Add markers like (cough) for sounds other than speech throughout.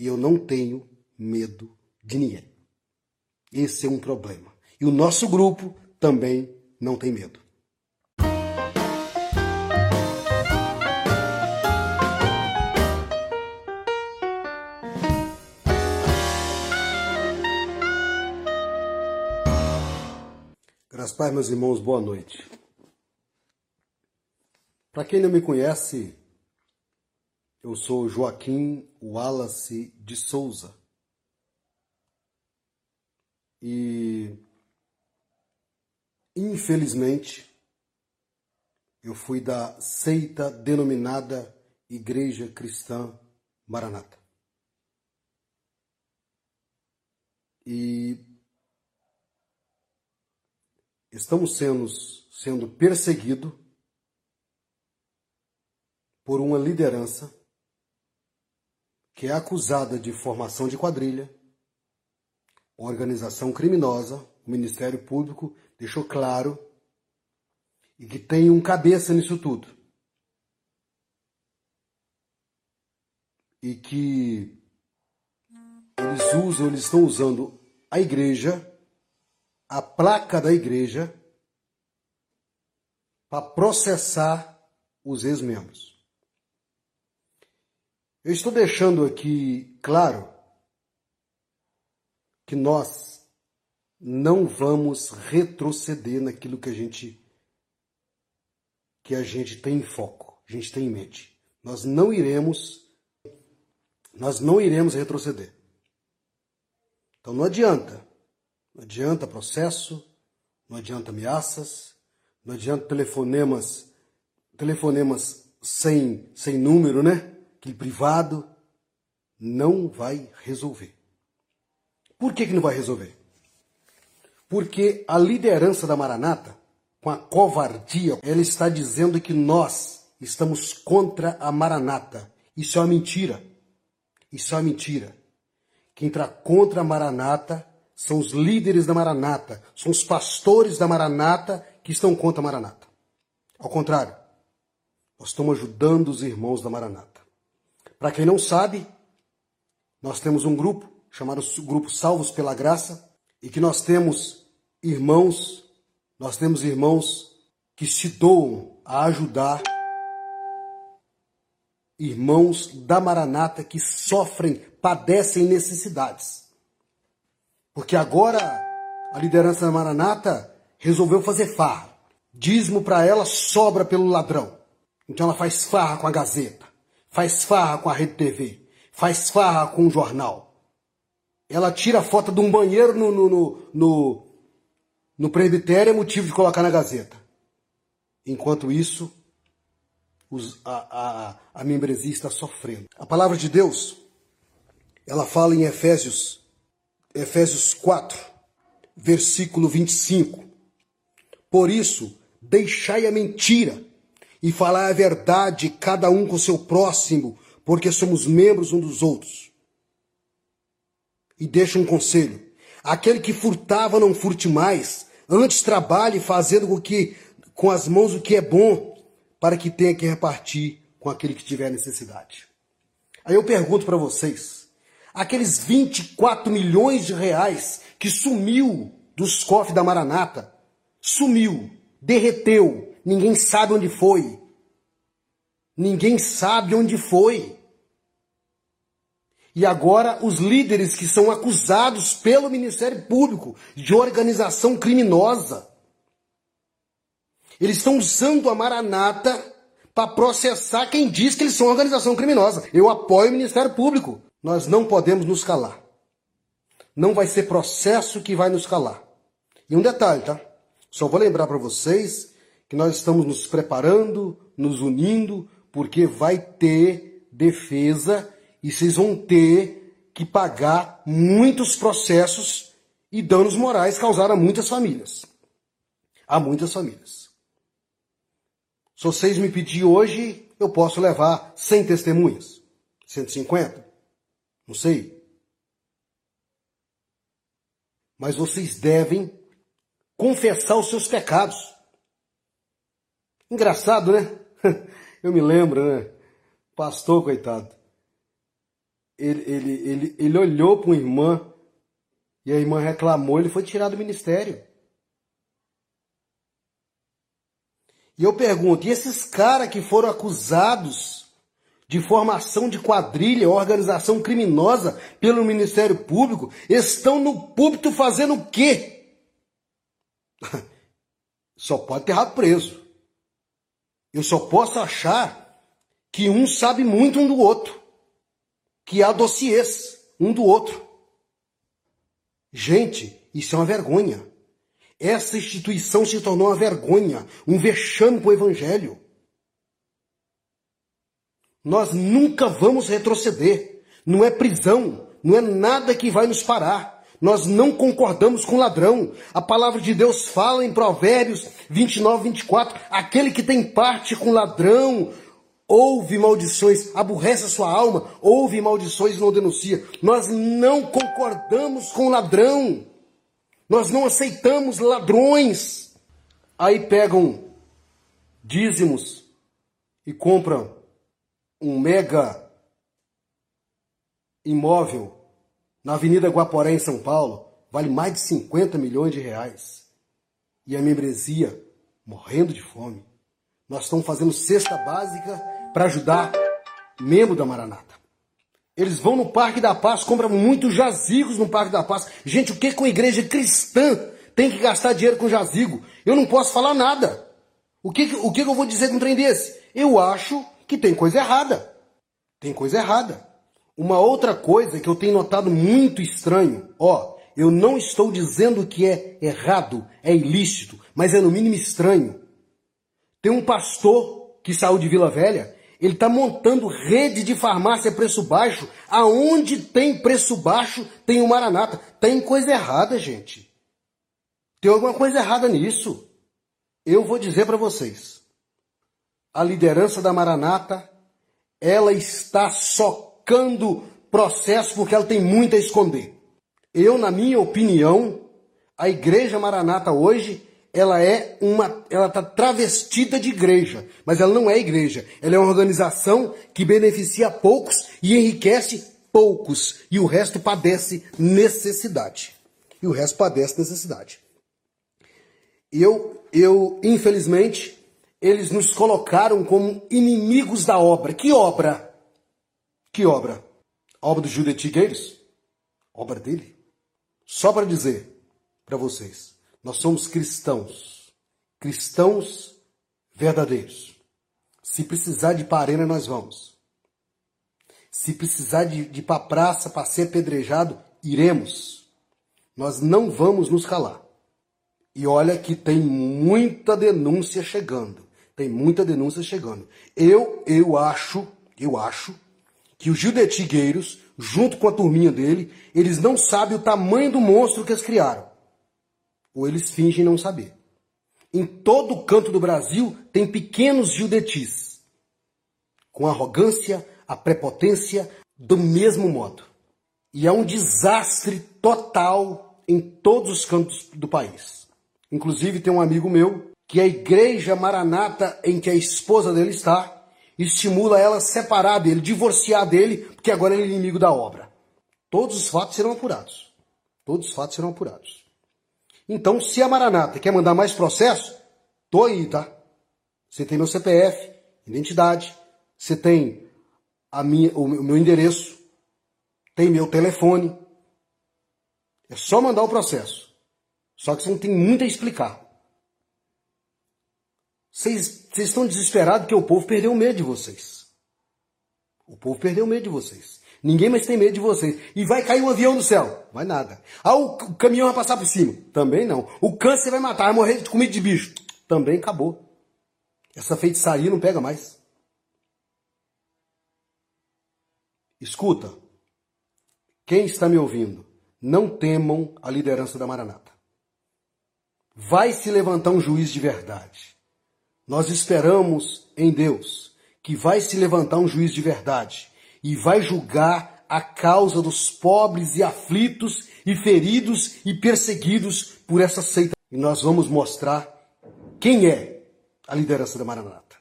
e eu não tenho medo de ninguém. Esse é um problema. E o nosso grupo também não tem medo. Graças Pai, meus irmãos, boa noite. Para quem não me conhece, eu sou Joaquim Wallace de Souza. E infelizmente eu fui da seita denominada Igreja Cristã Maranata. E estamos sendo, sendo perseguidos por uma liderança que é acusada de formação de quadrilha, organização criminosa, o Ministério Público deixou claro e que tem um cabeça nisso tudo. E que eles usam, eles estão usando a igreja a placa da igreja para processar os ex-membros. Eu estou deixando aqui claro que nós não vamos retroceder naquilo que a gente que a gente tem em foco, a gente tem em mente. Nós não iremos nós não iremos retroceder. Então não adianta não adianta processo, não adianta ameaças, não adianta telefonemas, telefonemas sem, sem número, né? Aquele privado. Não vai resolver. Por que, que não vai resolver? Porque a liderança da Maranata, com a covardia, ela está dizendo que nós estamos contra a Maranata. Isso é uma mentira. Isso é uma mentira. Quem está contra a Maranata são os líderes da Maranata, são os pastores da Maranata que estão contra a Maranata. Ao contrário, nós estamos ajudando os irmãos da Maranata. Para quem não sabe, nós temos um grupo chamado Grupo Salvos pela Graça e que nós temos irmãos, nós temos irmãos que se doam a ajudar irmãos da Maranata que sofrem, padecem necessidades. Porque agora a liderança da Maranata resolveu fazer farra. Dízimo para ela sobra pelo ladrão. Então ela faz farra com a Gazeta, faz farra com a Rede TV, faz farra com o jornal. Ela tira a foto de um banheiro no, no, no, no, no presbitério é motivo de colocar na Gazeta. Enquanto isso, os, a, a, a membresia está sofrendo. A palavra de Deus, ela fala em Efésios Efésios 4, versículo 25. Por isso, deixai a mentira e falai a verdade, cada um com seu próximo, porque somos membros um dos outros. E deixa um conselho: aquele que furtava, não furte mais, antes trabalhe fazendo com, que, com as mãos o que é bom, para que tenha que repartir com aquele que tiver necessidade. Aí eu pergunto para vocês, aqueles 24 milhões de reais que sumiu dos cofres da Maranata. Sumiu, derreteu, ninguém sabe onde foi. Ninguém sabe onde foi. E agora os líderes que são acusados pelo Ministério Público de organização criminosa. Eles estão usando a Maranata para processar quem diz que eles são organização criminosa. Eu apoio o Ministério Público. Nós não podemos nos calar. Não vai ser processo que vai nos calar. E um detalhe, tá? Só vou lembrar para vocês que nós estamos nos preparando, nos unindo, porque vai ter defesa e vocês vão ter que pagar muitos processos e danos morais causados a muitas famílias. A muitas famílias. Se vocês me pedir hoje, eu posso levar 100 testemunhas, 150. Não sei. Mas vocês devem confessar os seus pecados. Engraçado, né? (laughs) Eu me lembro, né? Pastor, coitado. ele, ele, ele, ele olhou para uma irmã e a irmã reclamou, ele foi tirado do ministério. E eu pergunto, e esses caras que foram acusados de formação de quadrilha, organização criminosa pelo Ministério Público, estão no púlpito fazendo o quê? (laughs) Só pode ter errado preso. Eu só posso achar que um sabe muito um do outro que há dossiês um do outro. Gente, isso é uma vergonha. Essa instituição se tornou uma vergonha, um vexame para o Evangelho. Nós nunca vamos retroceder. Não é prisão, não é nada que vai nos parar. Nós não concordamos com ladrão. A palavra de Deus fala em Provérbios 29, 24: aquele que tem parte com ladrão ouve maldições, aborrece a sua alma, ouve maldições e não denuncia. Nós não concordamos com ladrão. Nós não aceitamos ladrões. Aí pegam dízimos e compram um mega imóvel na Avenida Guaporé, em São Paulo, vale mais de 50 milhões de reais. E a membresia morrendo de fome. Nós estamos fazendo cesta básica para ajudar membro da Maranata. Eles vão no Parque da Paz, compram muitos jazigos no Parque da Paz. Gente, o que com igreja cristã tem que gastar dinheiro com jazigo? Eu não posso falar nada. O que, o que eu vou dizer com um trem desse? Eu acho que tem coisa errada. Tem coisa errada. Uma outra coisa que eu tenho notado muito estranho, ó, eu não estou dizendo que é errado, é ilícito, mas é no mínimo estranho. Tem um pastor que saiu de Vila Velha ele está montando rede de farmácia preço baixo. Aonde tem preço baixo, tem o Maranata. Tem coisa errada, gente. Tem alguma coisa errada nisso. Eu vou dizer para vocês. A liderança da Maranata, ela está socando processo porque ela tem muito a esconder. Eu, na minha opinião, a igreja Maranata hoje ela é uma, ela está travestida de igreja, mas ela não é igreja. Ela é uma organização que beneficia poucos e enriquece poucos, e o resto padece necessidade. E o resto padece necessidade. Eu, eu, infelizmente, eles nos colocaram como inimigos da obra. Que obra? Que obra? A obra do Júlio Tigueiros? Obra dele? Só para dizer para vocês. Nós somos cristãos. Cristãos verdadeiros. Se precisar de parena, nós vamos. Se precisar de, de ir para praça para ser apedrejado, iremos. Nós não vamos nos calar. E olha que tem muita denúncia chegando. Tem muita denúncia chegando. Eu, eu acho, eu acho que o Gildetigueiros, junto com a turminha dele, eles não sabem o tamanho do monstro que eles criaram ou eles fingem não saber. Em todo canto do Brasil tem pequenos judetis, com arrogância, a prepotência, do mesmo modo. E é um desastre total em todos os cantos do país. Inclusive tem um amigo meu que a igreja maranata em que a esposa dele está estimula ela a separar dele, divorciar dele, porque agora ele é inimigo da obra. Todos os fatos serão apurados. Todos os fatos serão apurados. Então, se a Maranata quer mandar mais processo, tô aí, tá? Você tem meu CPF, identidade, você tem a minha, o meu endereço, tem meu telefone. É só mandar o processo. Só que você não tem muito a explicar. Vocês, estão desesperados porque o povo perdeu o medo de vocês. O povo perdeu o medo de vocês. Ninguém mais tem medo de vocês. E vai cair um avião no céu. Vai nada. Ah, o caminhão vai passar por cima. Também não. O câncer vai matar, vai morrer de comida de bicho. Também acabou. Essa feitiçaria não pega mais. Escuta. Quem está me ouvindo, não temam a liderança da Maranata. Vai se levantar um juiz de verdade. Nós esperamos em Deus que vai se levantar um juiz de verdade e vai julgar a causa dos pobres e aflitos e feridos e perseguidos por essa seita. E nós vamos mostrar quem é a liderança da Maranata.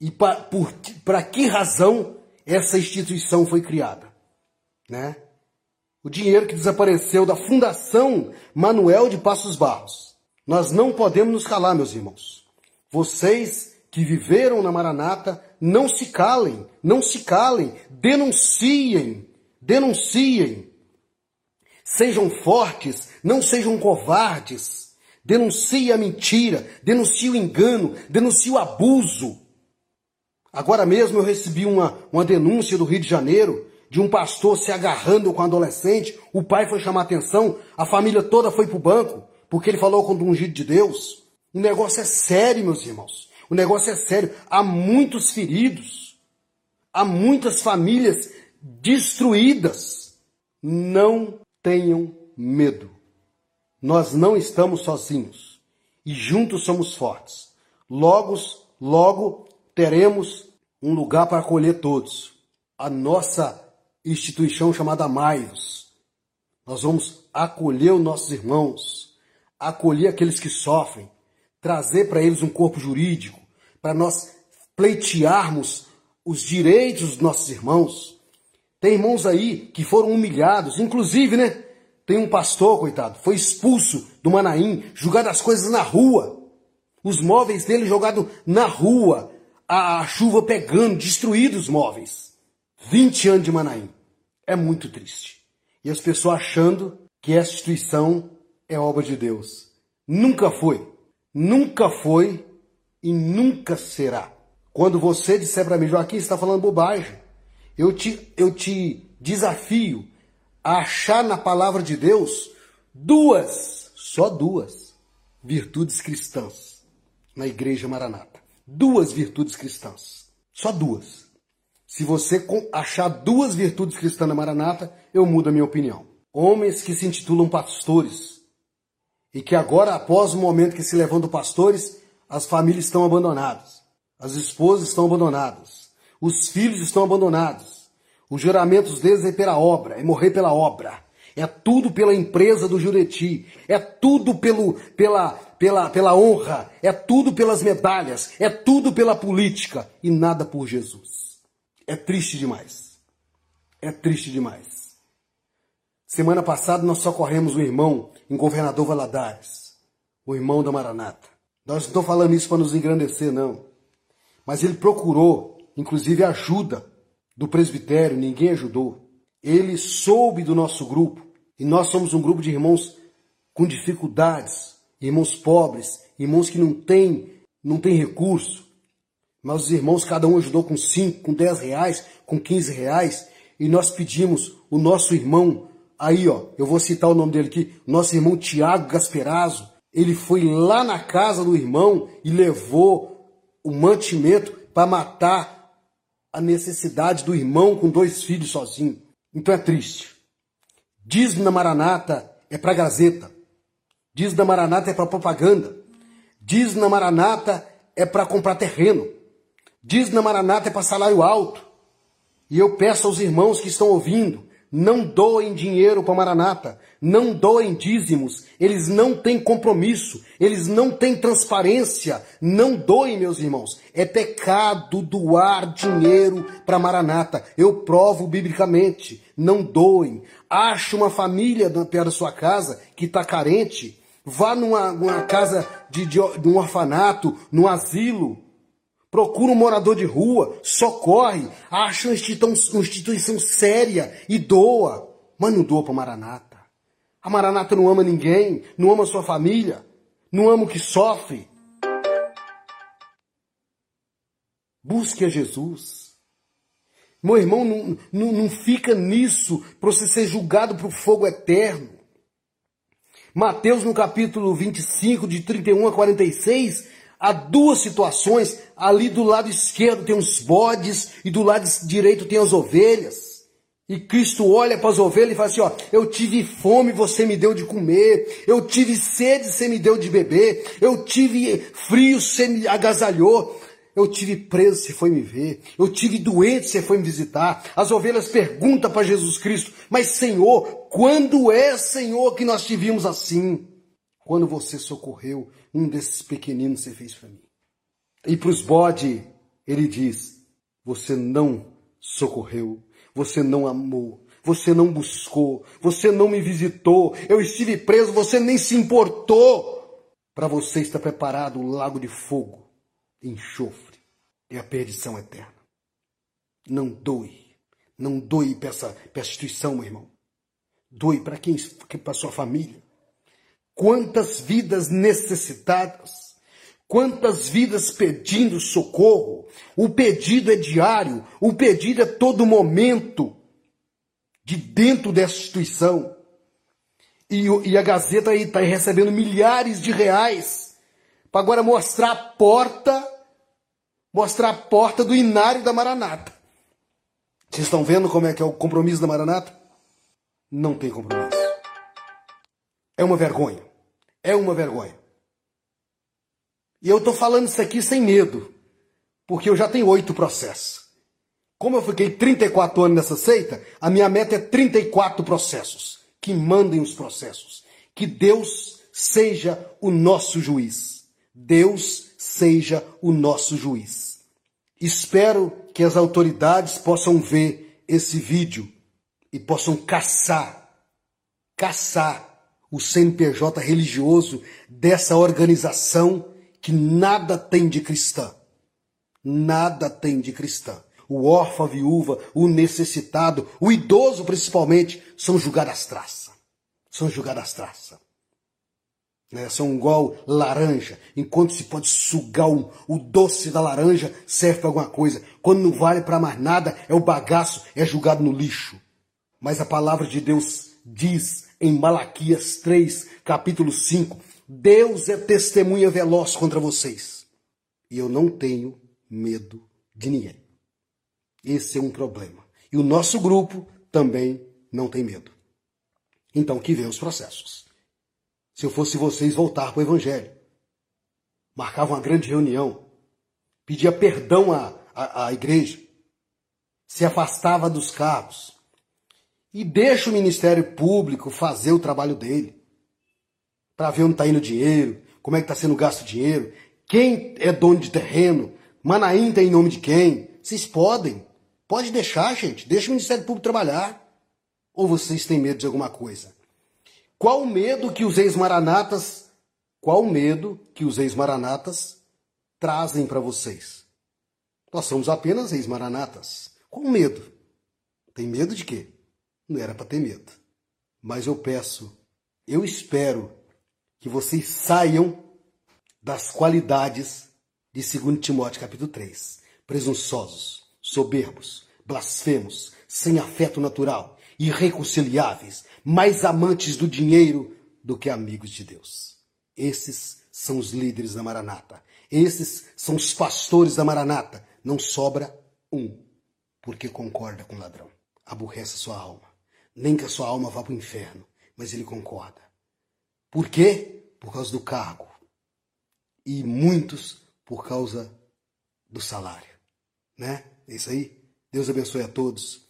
E para que razão essa instituição foi criada, né? O dinheiro que desapareceu da Fundação Manuel de Passos Barros. Nós não podemos nos calar, meus irmãos. Vocês que viveram na Maranata, não se calem, não se calem, denunciem, denunciem. Sejam fortes, não sejam covardes. Denuncie a mentira, denuncie o engano, denuncie o abuso. Agora mesmo eu recebi uma, uma denúncia do Rio de Janeiro de um pastor se agarrando com um adolescente. O pai foi chamar atenção, a família toda foi para o banco, porque ele falou com o ungido de Deus. O negócio é sério, meus irmãos. O negócio é sério. Há muitos feridos, há muitas famílias destruídas. Não tenham medo. Nós não estamos sozinhos e juntos somos fortes. Logo, logo teremos um lugar para acolher todos. A nossa instituição chamada Maios. Nós vamos acolher os nossos irmãos, acolher aqueles que sofrem, trazer para eles um corpo jurídico, para nós pleitearmos os direitos dos nossos irmãos. Tem irmãos aí que foram humilhados, inclusive, né? Tem um pastor, coitado, foi expulso do Manaim, jogado as coisas na rua. Os móveis dele jogados na rua, a, chuva pegando, destruídos os móveis. 20 anos de Manaim. É muito triste. E as pessoas achando que essa instituição é obra de Deus. Nunca foi. Nunca foi e nunca será. Quando você disser para mim, Joaquim, você está falando bobagem. Eu te, eu te desafio a achar na palavra de Deus duas, só duas, virtudes cristãs na igreja Maranata. Duas virtudes cristãs. Só duas. Se você achar duas virtudes cristãs na Maranata, eu mudo a minha opinião. Homens que se intitulam pastores e que agora, após o momento que se levantam pastores, as famílias estão abandonadas, as esposas estão abandonadas, os filhos estão abandonados, os juramentos deles é pela obra, é morrer pela obra. É tudo pela empresa do Jureti, é tudo pelo, pela, pela, pela honra, é tudo pelas medalhas, é tudo pela política e nada por Jesus. É triste demais. É triste demais. Semana passada nós socorremos um irmão em Governador Valadares, o irmão da Maranata. Nós não estamos falando isso para nos engrandecer, não. Mas ele procurou, inclusive, ajuda do presbitério, ninguém ajudou. Ele soube do nosso grupo e nós somos um grupo de irmãos com dificuldades, irmãos pobres, irmãos que não têm não tem recurso. Mas os irmãos, cada um ajudou com 5, com 10 reais, com 15 reais. E nós pedimos o nosso irmão, aí ó, eu vou citar o nome dele aqui, nosso irmão Tiago Gasperazzo. Ele foi lá na casa do irmão e levou o mantimento para matar a necessidade do irmão com dois filhos sozinho. Então é triste. Diz na Maranata é para Gazeta. Diz na Maranata é para propaganda. Diz na Maranata é para comprar terreno. Diz na Maranata é para salário alto. E eu peço aos irmãos que estão ouvindo, não doem dinheiro para Maranata, não doem dízimos, eles não têm compromisso, eles não têm transparência, não doem, meus irmãos. É pecado doar dinheiro para Maranata. Eu provo biblicamente, não doem. Ache uma família perto da sua casa que está carente, vá numa, numa casa de, de, de um orfanato, num asilo, Procura um morador de rua, socorre, acha uma instituição, séria e doa. Mas não doa para Maranata. A Maranata não ama ninguém, não ama sua família, não ama o que sofre. Busque a Jesus. Meu irmão, não, não, não fica nisso para você ser julgado para o fogo eterno. Mateus, no capítulo 25, de 31 a 46, há duas situações. Ali do lado esquerdo tem os bodes e do lado direito tem as ovelhas. E Cristo olha para as ovelhas e fala assim: ó, eu tive fome, você me deu de comer. Eu tive sede, você me deu de beber. Eu tive frio, você me agasalhou. Eu tive preso, você foi me ver. Eu tive doente, você foi me visitar. As ovelhas perguntam para Jesus Cristo: Mas Senhor, quando é, Senhor, que nós te vimos assim? Quando você socorreu um desses pequeninos você fez para mim. E para os bode, ele diz: Você não socorreu, você não amou, você não buscou, você não me visitou, eu estive preso, você nem se importou. Para você está preparado o lago de fogo, enxofre e a perdição eterna. Não doe, não doe para essa, instituição, meu irmão. Doe para quem? Para sua família. Quantas vidas necessitadas Quantas vidas pedindo socorro? O pedido é diário, o pedido é todo momento de dentro dessa instituição. E, e a Gazeta está recebendo milhares de reais para agora mostrar a porta, mostrar a porta do inário da Maranata. Vocês estão vendo como é que é o compromisso da Maranata? Não tem compromisso. É uma vergonha. É uma vergonha. E eu estou falando isso aqui sem medo, porque eu já tenho oito processos. Como eu fiquei 34 anos nessa seita, a minha meta é 34 processos. Que mandem os processos. Que Deus seja o nosso juiz. Deus seja o nosso juiz. Espero que as autoridades possam ver esse vídeo e possam caçar, caçar o CNPJ religioso dessa organização que nada tem de cristã. Nada tem de cristã. O órfão, a viúva, o necessitado, o idoso principalmente, são julgados às traças. São julgados às traças. É, são igual laranja. Enquanto se pode sugar o, o doce da laranja, serve para alguma coisa. Quando não vale para mais nada, é o bagaço, é julgado no lixo. Mas a palavra de Deus diz em Malaquias 3, capítulo 5, Deus é testemunha veloz contra vocês. E eu não tenho medo de ninguém. Esse é um problema. E o nosso grupo também não tem medo. Então, que venham os processos. Se eu fosse vocês, voltar para o Evangelho. Marcava uma grande reunião. Pedia perdão à, à, à igreja. Se afastava dos cargos. E deixa o Ministério Público fazer o trabalho dele para ver onde está indo o dinheiro, como é que está sendo gasto o dinheiro, quem é dono de terreno, Manaim tem em nome de quem. Vocês podem. Pode deixar, gente. Deixa o Ministério Público trabalhar. Ou vocês têm medo de alguma coisa? Qual o medo que os ex-maranatas, qual o medo que os ex-maranatas trazem para vocês? Nós somos apenas ex-maranatas. Qual o medo? Tem medo de quê? Não era para ter medo. Mas eu peço, eu espero que vocês saiam das qualidades de 2 Timóteo capítulo 3. Presunçosos, soberbos, blasfemos, sem afeto natural, irreconciliáveis, mais amantes do dinheiro do que amigos de Deus. Esses são os líderes da Maranata. Esses são os pastores da Maranata. Não sobra um, porque concorda com o ladrão. Aborrece sua alma. Nem que a sua alma vá para o inferno, mas ele concorda. Por quê? Por causa do cargo. E muitos por causa do salário. Né? É isso aí. Deus abençoe a todos.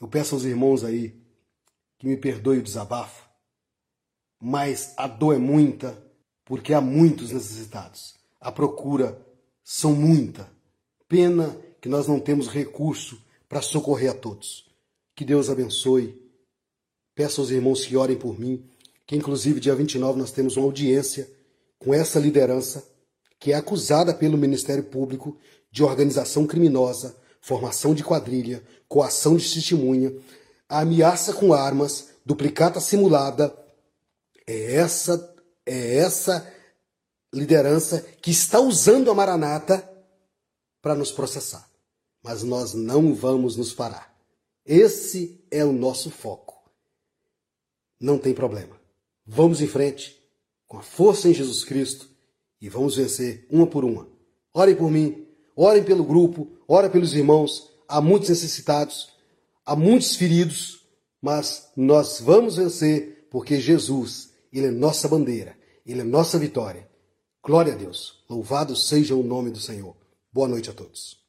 Eu peço aos irmãos aí que me perdoe o desabafo, mas a dor é muita porque há muitos necessitados. A procura são muita. Pena que nós não temos recurso para socorrer a todos. Que Deus abençoe. Peço aos irmãos que orem por mim que inclusive dia 29 nós temos uma audiência com essa liderança que é acusada pelo Ministério Público de organização criminosa, formação de quadrilha, coação de testemunha, ameaça com armas, duplicata simulada. É essa é essa liderança que está usando a Maranata para nos processar. Mas nós não vamos nos parar. Esse é o nosso foco. Não tem problema. Vamos em frente, com a força em Jesus Cristo, e vamos vencer uma por uma. Orem por mim, orem pelo grupo, orem pelos irmãos. Há muitos necessitados, há muitos feridos, mas nós vamos vencer porque Jesus, Ele é nossa bandeira, Ele é nossa vitória. Glória a Deus. Louvado seja o nome do Senhor. Boa noite a todos.